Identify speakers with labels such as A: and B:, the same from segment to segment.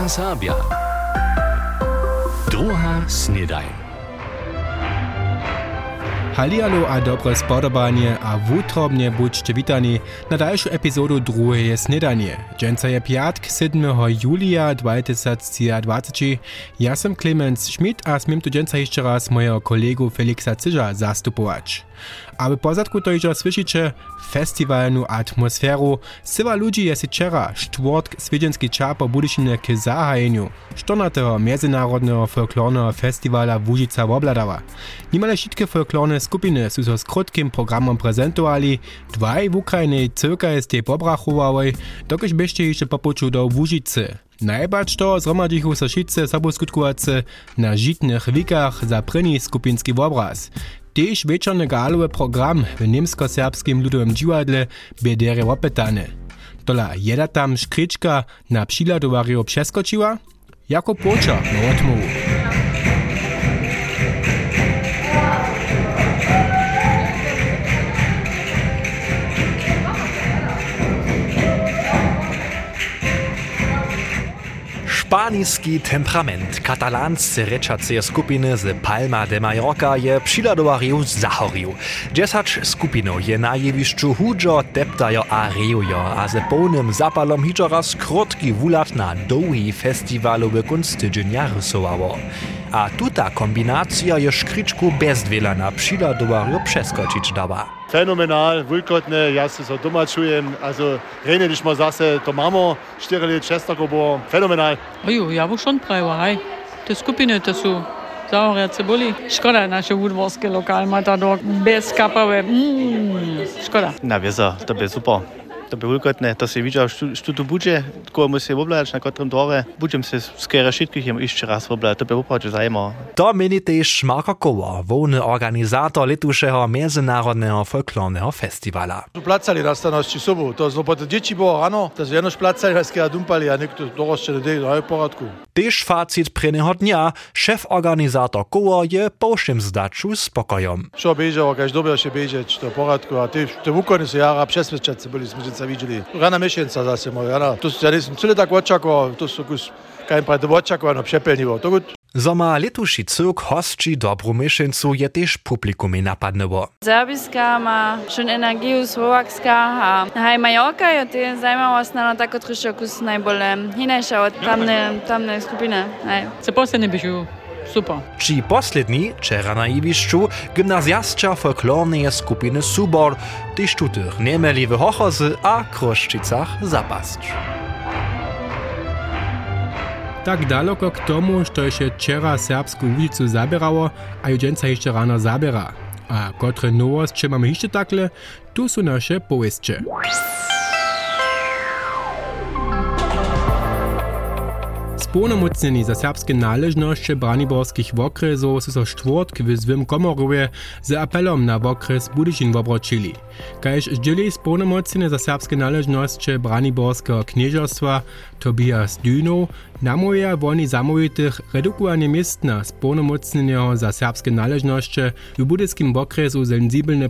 A: NDR Sabia. Druga snedaj.
B: Halialo a dobre spodobanie a wutrobnie buďte witani na dalszą epizodu drugiej snedanie. Dżęca je piatk 7. julia 2020. Ja sam Clemens Schmidt a smiem tu dżęca jeszcze raz mojego kolegu Felixa Cyża zastupować. Aby pozadku to iżo słyszycie festiwalną atmosferu, sywa ludzi jest wczera czwartk swiedzenski czas po budyszynę k zahajeniu 14. Międzynarodnego folklornego festiwala Łużyca wobladała. Niemale wszystkie folklorne skupiny są so z krótkim programem prezentowali, dwaj w Ukrainie cyrka jest tej pobrachowały, dokiż byście jeszcze popuczu do Łużycy. Najbacz to zromadzichu so wszyscy soboskutkowacy na żitnych wikach za pryni skupinski obraz. Tež večerny galowy program w niemsko-serbskim ludowym dziwadle bederje opytany. Tola jeda tam szkryczka na przyladowario przeskoczyła? Jako pocza na odmowu.
C: Španijski temperament katalansce rečace skupiny z Palma de Mallorca je přiladovarju zahorju. Dziesacz skupinov je na jevišću hudžo teptajo a rejujo, a ze polnym zapalom hičo raz krotki wulat na dołhi festiwalowy kunst tydzień rysowało. A tuta kombinacja je škričku bezdwela na přiladovarju przeskoczyć dała.
D: Fenomenal, wulkotne, ja se so doma czujem, also rene dich mal zase, to mamo, 4 let Čestako było, fenomenal.
E: Oju, ja bo schon prawa, hej. Te skupiny to sú zahoria cebuli. Škoda, naše udvorské lokál Matador bez kapawe. Mm, škoda.
F: Na wiesa, to by super. To by wulkotne, to się widział, że tu budzie, koło mu się woblać na którym dworze. Budziem się skiery wszystkich jem jeszcze raz woblać, to by naprawdę zajmo.
C: To meni też Marko Kowa, wołny organizator letuszego Międzynarodnego Folklornego Festiwala.
D: Tu placali na staności sobu, to zo potem dzieci było rano, to jenoż placali, raz kiedy dumpali, a niekto doroszcze nie deje, to w porządku.
C: Też facit prynnego dnia, szef organizator Kowa je po wszym zdaczu spokojom.
D: Šo bežal, kaž dobro še bežeć, to v porządku, a ty, te wukony se jara se byli, jsme se videli. Rana mešanica zase moja, rana. To se res celo tako očakao, to su kus, kaj pa to očakovano přeplnivo. To gut.
C: Zoma letuši cirk hostči dobro mešencu je tež publikumi napadnevo.
G: Serbijska ima šun energiju, Slovakska, a haj Majorka je te zajmavost na tako trišo kus najbolje hinejša od tamne, tamne skupine. Aj.
E: Se posebno bi žil. Super.
C: Či poslední, čera na jevišću, gimnazjasća folklorneje skupiny Subor, tyž tutych nemeli w Hochozy a Kroszczycach zapasć.
B: Tak daleko k tomu, što się wczera serbsku ulicu zabierało, a judzienca jeszcze rano zabiera. A kotre nowości mamy jeszcze takle, tu są nasze powieście. Spunomocnjeni za serbske należności braniborskich okresów su so czwartk w zwym komorowie z apelom na okres Budyszin obročili. Kaž zdzieli spunomocnjeni za serbske należności braniborskiego knieżostwa Tobias Dyno namówiła woni zamówitych redukowanie miestna spunomocnjenego za serbske należności w budyskim okresu sensibelne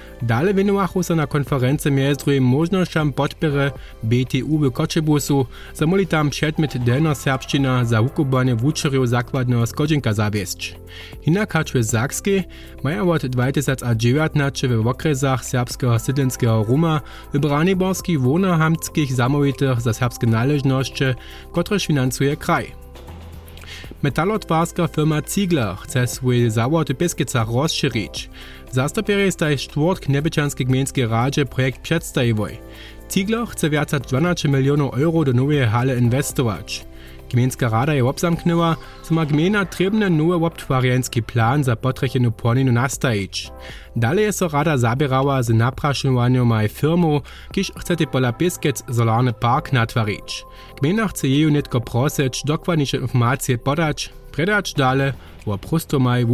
B: pruwować. Dale winowachu se na konferencji między drugim możnościom podpiery BTU w Koczebusu, zamoli tam przedmiot delno serbszczyna za wukubanie wuczerów zakładnego skodzinka zawieść. Inak hacz w Zakskiej mają od 2019 w okresach serbskiego sydlenskiego Ruma w braniborskich wonohamskich zamówitych za serbskie należności, któreż finansuje kraj. Metalotwarska firma Ziegler chce swój zawód w Bieskicach rozszerzyć. Zastupiery staj czwartk Nebyczanskiej Gmiejskiej Radzie projekt przedstawiły. Ziegler chce więcej 12 milionów euro do nowej hale inwestować. Gmiejska rada je obzamknęła, że ma gmina trebny nowy obtwariański plan za potrzebną płoninu nastawić. Dalej jest so rada zabierała z napraszaniem maj firmu, kiż chce pola Biskic solarny park natwarić. Gmina chce jej nitko prosić dokładniejsze informacje podać, predać dalej, wo prosto maj.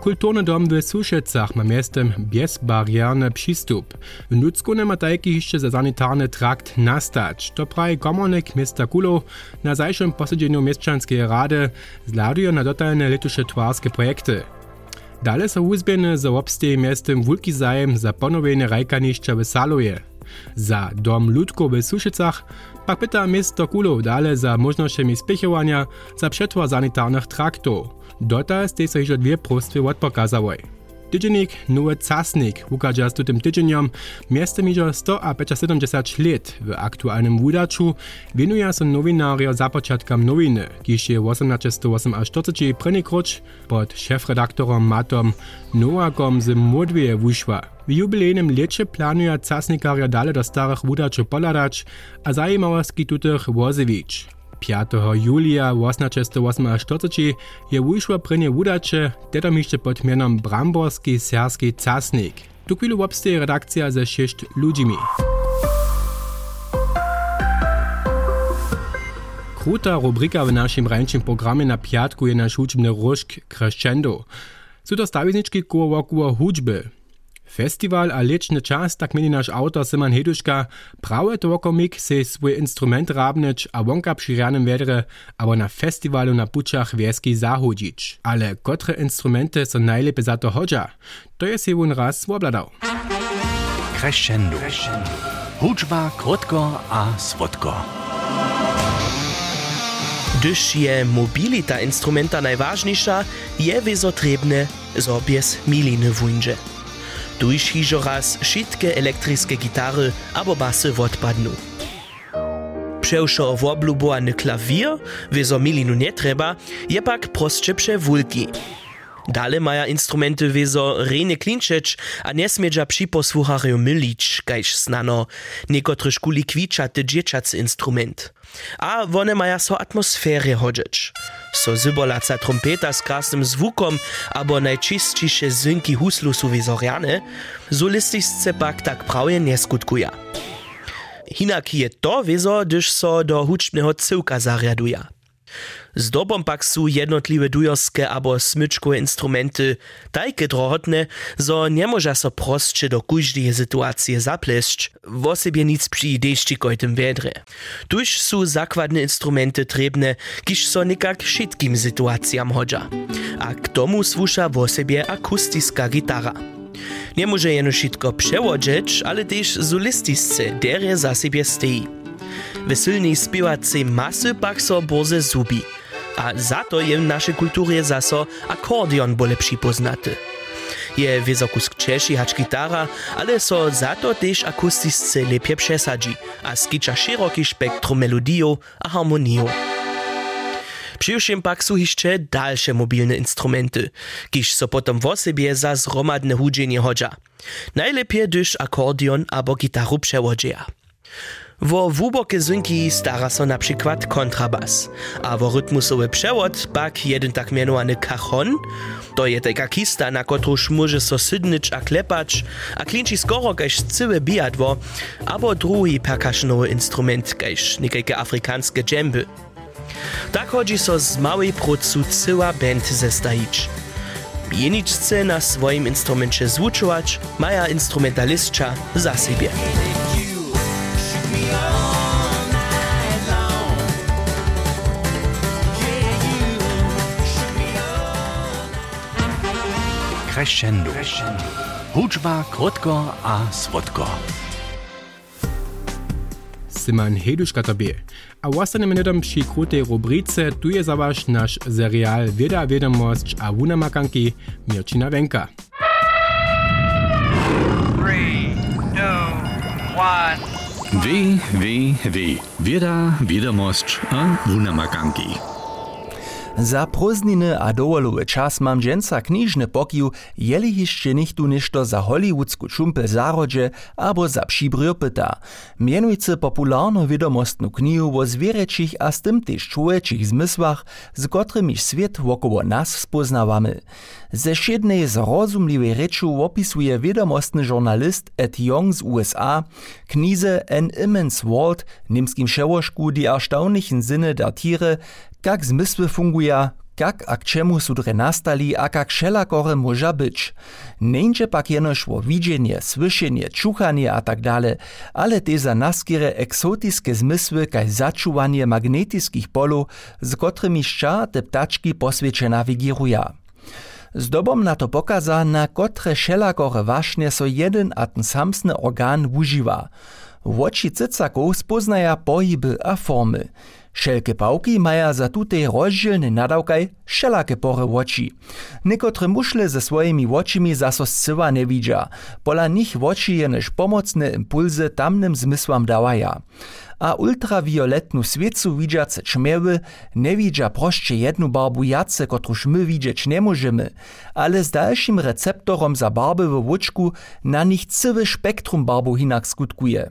B: Kulturny dom w Suszecach ma miastem bezbarierny przystup. W Nucku ma tajki jeszcze za sanitarny trakt nastać. To prawie komornik miasta Kulo na zajszym posiedzeniu mieszczanskiej rady zladuje na dotajne letusze twarskie projekty. Dalej są uzbiene za obstej miastem wielki zajem za ponowienie rajkaniszcza w Saluje. Za dom Ludko w Suszycach pak pyta miasto Kulow dale za możnościami spěchowania za przetwór sanitarnych traktów. Dotas tej so hižo dwie prostwy odpokazały. Tydziennik Nowy Casnik ukaże z tym tydzieniem miestem iżo 100 a 75 lat w aktualnym wydaczu winuje się nowinario za początkom nowiny, kiż je 1848 prynny krucz pod szefredaktorom Matom Noakom z Młodwieje wyszła. W jubilejnym lecie planuje Casnikaria dalej do starych wydaczy poladać, a zajímavosti tutych wozywić. 5. julia 1848 je wyszło prynie wudacze, teda mište pod mianem Bramborski serski casnik. Tu chwilu obstaje redakcja ze sześć ludźmi. Kruta rubrika w naszym rańczym programie na piatku je nasz hudźbny różk Crescendo. Są to wokół hudźby. Festival a lečny čas, tak meni naš autor Simon Heduška, prawe to komik se svoj instrument rabnič a wonka przy ranem vedre, abo na festiwalu na pučach wieski zahodzić. Ale kotre instrumenty są najlepiej za to hodža? To je si won raz wobladał.
H: Crescendo. Hudžba krótko a słodko.
I: Gdyż je mobilita instrumenta najważniejsza, je wezotrebne, zo bez miliny wunże. Tuž hižo raz všetké elektrické gitary abo basy odpadnú. Převšo woblubowany klawier, wieso milinu nie trzeba, je pak prostsze przewulki. Dale maja instrumenty wieso rene klinčeć, a nie smedża przyposłucharju mylić, kajż znano, niekotre szkuli kwiczaty dzieciacy instrument. A one maja so atmosferę chodzić. So zybolaca trompeta z krasnym zwukom, abo najczystsze zynki huslu są wizoriane, solistisce pak tak prawie nie skutkuja. Hinak je to wieso, gdyż so do huczbnego cyłka zariaduje. Zdobom pak su jednotliwe dujorskie abo smyczkowe instrumenty tajke drohotne, zo nie może so prostsze do każdej sytuacji zapleść, w osobie nic przy deszczikoj tym wiedre. Tuż su zakładne instrumenty trebne, kiż so nikak wszystkim sytuacjam hodża. A k tomu słusza w osobie akustiska gitara. Nie może jeno wszystko przewodzić, ale też solistisce, derje za siebie stoi. Weselnej śpiewacej masy pak so boze zubi – a za to je w naszej kulturze zaso akordeon bole przypoznaty. Je wysokusk Češi hacz gitara, ale so za to też akustisce lepiej przesadzi, a skicza szeroki spektrum melodijów a harmonijów. Przyjuszym pak są jeszcze dalsze mobilne instrumenty, kiż so potom w osobie za zromadne hudzenie chodza. Najlepiej gdyż akordeon albo gitaru przewodzieja. Wo wuboke zynki stara so na przykład kontrabas, a wo rytmusowy przewod pak jeden tak mianowany cajon, to je taka kista, na kotruż może so sydnyć a a klinči skoro kaž cyłe bijadwo, abo drugi percussionowy instrument kaž niekajke afrikanskie dżemby. Tak chodzi so z małej procu cyła band zestajić. Jeniczce na swoim instrumencie zwuczować, maja instrumentalistka za siebie.
H: Crescendo. Hudžba krótko a słodko.
B: Simon Heduška tobie. A ostaneme nedom przy krótej rubrice, tu je zaważ nasz serial Wieda, Wiadomość a Wunamakanki Mirčina Wenka.
J: Three, two, one.
K: Wie, wie, wie. Wieda, Wiadomość a Wunamakanki.
L: Za prózdniny a dowolowy czas mam dżęca kniżny pokił, jeli jeszcze nichtu ništo za hollywoodsku čumpel zarodźe abo za przibryr pyta. Mianujcy popularno wiadomostnu knihu o zwierzęcich a z tym też człowieczych zmysłach, z którymi świat wokoło nas spoznawamy. Ze siednej zrozumliwej reczu opisuje wiadomostny żurnalist Ed Young z USA knize An Immense World, niemskim przełożku die erstaunlichen Sinne der Tiere, jak zmysły funguja, jak a k są dre nastali, a jak wszelakore może być. Neńcze pak jenoż o widzenie, słyszenie, czuchanie a tak dalej, ale te za naskire eksotiskie zmysły kaj zaczuwanie magnetickich polu, z którymi szcza te ptaczki poswiecie nawigiruja. Zdobom na to pokaza, na kotre wszelakore właśnie so jeden a ten samsny organ używa. Woči cycaków spoznaja pohyby a formy. Šelke pałki maja za tutej rozdzielny nadawkaj wszelakie pory oči. Niekotre muszle ze swoimi očimi zaso scywa nie widzia. Pola nich oči je než pomocne impulzy tamnym zmysłam dawaja. A ultrawioletnu swiecu widziace czmiewy nie widzia proście jednu barbu jace, kotruż my widzieć nie możemy, ale z dalszym receptorom za barby w łuczku na nich cywy spektrum barbu hinak skutkuje.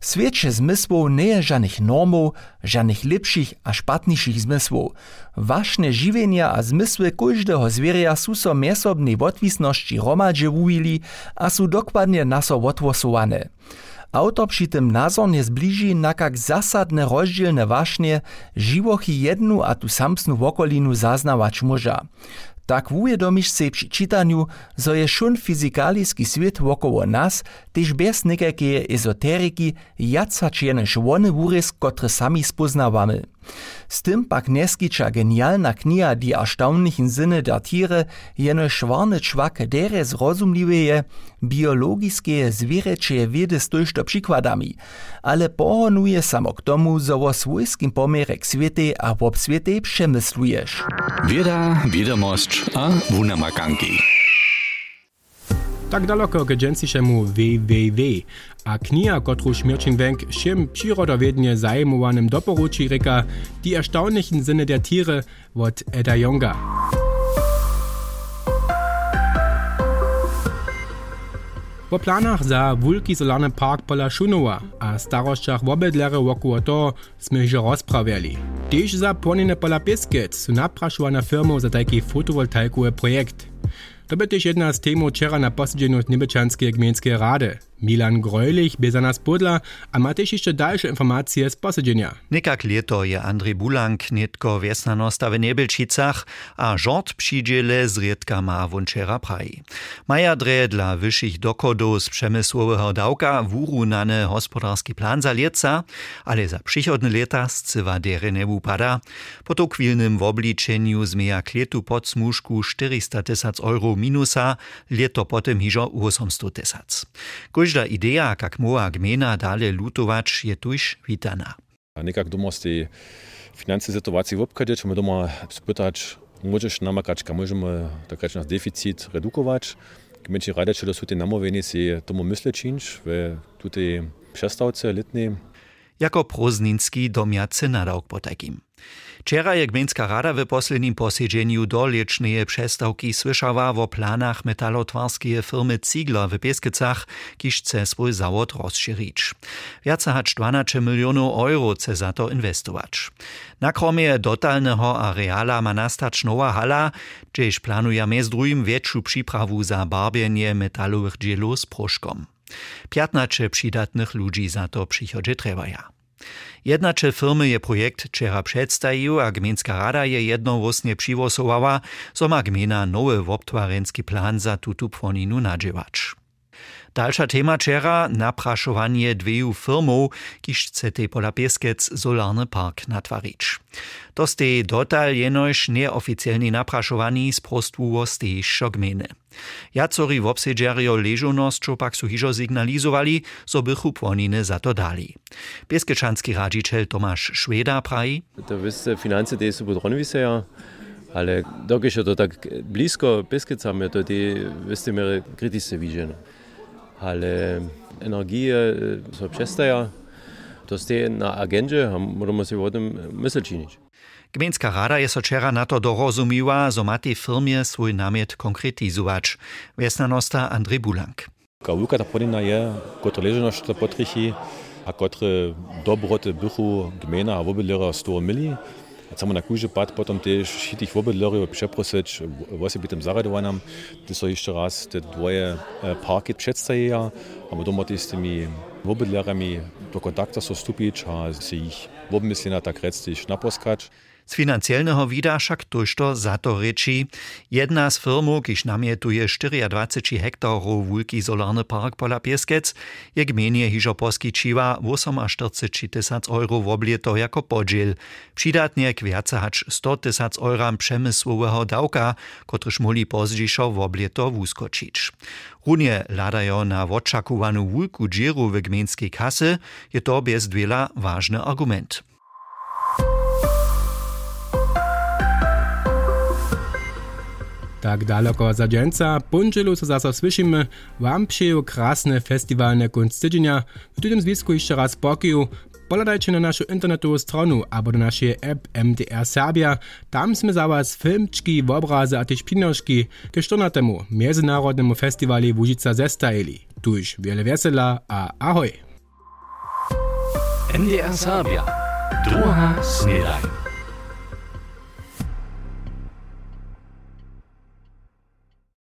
L: Svieće zmysłów nie je żadnych normów, żadnych lepszych a szpatniejszych zmysłów. Wašne žiwienia a zmysły każdego zwieria są so miesobnej odwisności romadže wujili a są dokładnie naso odwosowane. Autor przy tym nazornie zbliži na kak zasadne rozdzielne waśnie živochy jednu a tu samsnu wokolinu zaznawać może. Tak ujedomiš se przy czytaniu, zo je šun fizikaliski svět wokoło nas, tež bez nekakej ezoteriki, jacačiene švony wurys, kotre sami spoznawamy. Z tym pak neskicza genialna kniha Die erstaunlichen Sinne der Tiere jeno szwarny czwak dere zrozumliweje biologiskie zwierzęcie wiedy z to przykładami, ale pohonuje samo k tomu, zo o swojskim pomerek świete a w świete przemyslujesz.
K: Wieda, wiadomość a wunamakanki.
B: Tak daleko k džensišemu www. A kniha, kotru Šmirčin Wenk všem przyrodowiednie zajmowanym doporuči reka Die erstaunlichen Sinne der Tiere od Edda Jonga. Po planach za wulki solarny park pola Szunowa a starościach wobydlere wokoło to sme już rozprawiali. Też za płonine pola Pieskec su napraszowana firmą za taki fotowoltaikowy projekt. To by też jedna z temów wczoraj na posiedzeniu Niebyczanskiej Gmiejskiej Rady. Milan Greulich by za nas podla, a ma też jeszcze dalsze informacje z posiedzenia.
H: Nekak leto je Andrzej Bulank netko wiesnanosta w Nebelčicach, a żort przydziele zriedka ma wunczera praji. Maja dre dla wyższych dochodów z przemysłowego dałka wurunany gospodarski plan za lieca, ale za przychodne lata scywa dere nie upada. Po to kwilnym w obliczeniu zmieja kletu pod smuszku 400 tysac euro minusa, leto potem hiżo 800 tysac. Každá ideja, kakmová gmena dále lutovač, je tuž vítaná.
M: A nekak doma z tej financie situácii v obchode, čo my doma spýtať, môžeš namakačka, môžeme eh, takať nás deficit redukovať, Gmenti rada, če da so ti namoveni, si tomu misle činč, v tudi šestavce letni
H: Jako prozninski domiacy nadawk po takim. Wczera je Gmejnska rada w poslednim posiedzeniu doliecznej przestawki słyszała o planach metalotwarskiej firmy Ziegler w Pieskicach, kiż chce swój zawód rozszerzyć. Więcej hać 12 milionów euro chce za to inwestować. Na kromie dotalnego areala ma nastać nowa hala, gdzieś planuje między drugim większą przyprawu za barbienie metalowych dzielów z proszkom. 15 przydatnych ludzi za to przychodzie trebaja. Jednacze firmy je projekt wczera przedstawił, a gminska rada je jednowłosnie przywosowała, so ma gmina nowy wobtwarenski plan za tutu płoninu nadziewać. Dalsza tema czera napraszowanie dwiju firmów, kiż chce tej pola Pieskec solarny park natwarić. To ste dotal jenoś nieoficjalnie napraszowani z prostwu stejszo gminy. Jacori w obsedżerio leżonosću pak su hižo signalizowali, so bychu płoniny za to dali. Pieskeczanski radziciel Tomasz Szweda praji.
N: To wyste finanse, te su podronwise, ale dokąd to tak blisko Pieskecami, to te wyste miary krytyczne widzenie. Ale energie so przestaja, to ste na agendzie, możemy sobie o tym myśleć.
H: Gmejnska rada je so wczera na to dorozumiła, so ma tej firmie swój namiet konkretizować. Wiesnanosta Andrzej Bulank.
M: Kawuka ta podina je, kotre leżeność to potrychi, a kotre dobroty bychu gmejna a wobydlera 100 mili. Chcemy na kúže pad potom też hitých wobydlerów przeprosić, właśnie by tym zaradowanym, to so jeszcze raz te dwoje parki przedstawiają, a my doma z tymi wobydlerami do kontakta so stupić, a się ich wobmyslenia tak rectisch naposkać.
H: Z financielnego wida však tožto za to reči. Jedna z firmów, kiž namietuje 24 hektarów wulki solarny park pola Pieskec, je gmenie hižo poskyčiva 48 tysac euro w oblieto jako podziel. Przydatnie k viace hač 100 tysac euram przemysłowego dałka, kotryż moli pozdzišo w oblieto wuskočić. Runie ladajo na očakovanú wulku džiru w gmenskiej kasy, je to bez dwiela ważny argument.
B: Tak daleko za dżęca, pundzielu so zase słyszymy, wam przyjął krasny festiwal na kunst tydzienia. W tym związku jeszcze raz pokiju, Poladajcie na naszą internetową stronę albo na naszej app MDR Serbia. Tam sme za was filmčki, obrazy a też pinoszki ke 14. Międzynarodnemu festiwali Łużyca zestajili. Tuż wiele wesela a ahoj!
C: MDR Serbia. Druga snedaj.